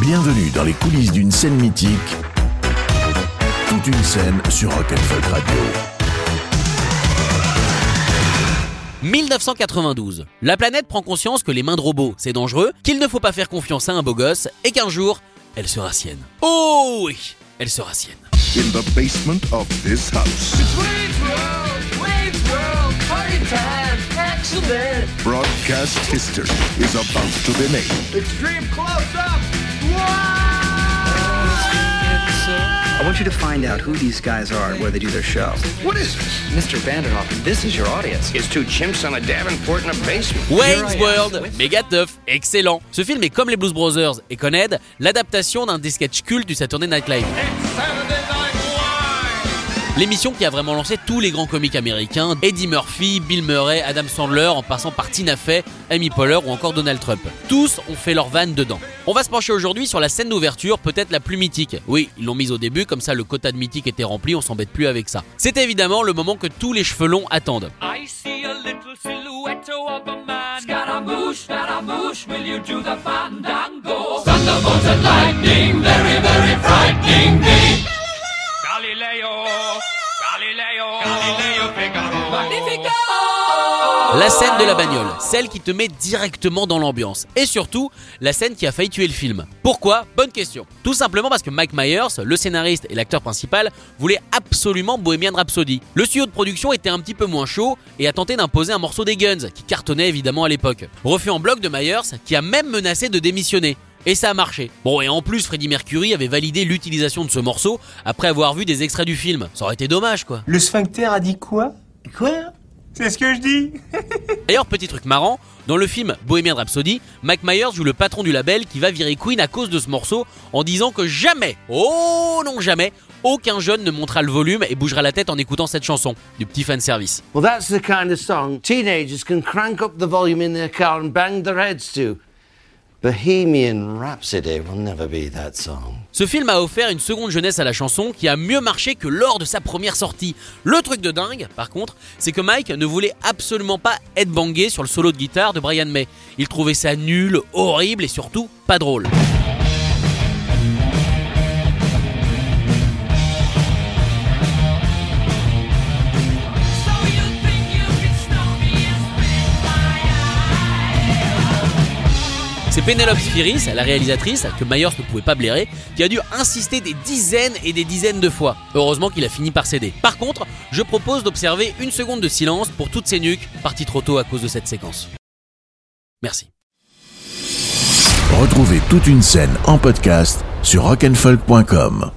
Bienvenue dans les coulisses d'une scène mythique. Toute une scène sur Rock'n'Folk Radio. 1992. La planète prend conscience que les mains de robots, c'est dangereux, qu'il ne faut pas faire confiance à un beau gosse, et qu'un jour, elle sera sienne. Oh oui, elle sera sienne. In the basement of this house. Broadcast history is about to be made. Extreme close-up! I want you to find out who these guys are and where they do their show. What is this? Mr. Vanderhoff, this is your audience. It's two chimps on a Davenport in a basement. Wayne's World, méga tough, excellent. Ce film est comme les Blues Brothers et Con Ed, l'adaptation d'un des sketchs cultes du Saturday Night Live. L'émission qui a vraiment lancé tous les grands comiques américains, Eddie Murphy, Bill Murray, Adam Sandler, en passant par Tina Fey, Amy Poehler ou encore Donald Trump. Tous ont fait leur vanne dedans. On va se pencher aujourd'hui sur la scène d'ouverture, peut-être la plus mythique. Oui, ils l'ont mise au début, comme ça le quota de mythique était rempli, on s'embête plus avec ça. C'est évidemment le moment que tous les cheveux longs attendent. I see a little silhouette of a man. Will you do the fandango? La scène de la bagnole, celle qui te met directement dans l'ambiance. Et surtout, la scène qui a failli tuer le film. Pourquoi? Bonne question. Tout simplement parce que Mike Myers, le scénariste et l'acteur principal, voulait absolument Bohemian Rhapsody. Le studio de production était un petit peu moins chaud et a tenté d'imposer un morceau des Guns, qui cartonnait évidemment à l'époque. Refus en bloc de Myers, qui a même menacé de démissionner. Et ça a marché. Bon, et en plus, Freddie Mercury avait validé l'utilisation de ce morceau après avoir vu des extraits du film. Ça aurait été dommage, quoi. Le sphincter a dit quoi? Quoi? C'est ce que je dis D'ailleurs, petit truc marrant, dans le film Bohemian Rhapsody, Mike Myers joue le patron du label qui va virer Queen à cause de ce morceau en disant que jamais, oh non jamais, aucun jeune ne montera le volume et bougera la tête en écoutant cette chanson. Du petit fan service. Well, that's the kind of song teenagers can crank up the volume in their car and bang their heads to. Bohemian Rhapsody will never be that song. Ce film a offert une seconde jeunesse à la chanson qui a mieux marché que lors de sa première sortie. Le truc de dingue, par contre, c'est que Mike ne voulait absolument pas être bangé sur le solo de guitare de Brian May. Il trouvait ça nul, horrible et surtout pas drôle. Penelope Spheris, la réalisatrice, que Myers ne pouvait pas blairer, qui a dû insister des dizaines et des dizaines de fois. Heureusement qu'il a fini par céder. Par contre, je propose d'observer une seconde de silence pour toutes ces nuques parties trop tôt à cause de cette séquence. Merci. Retrouvez toute une scène en podcast sur rock'n'folk.com.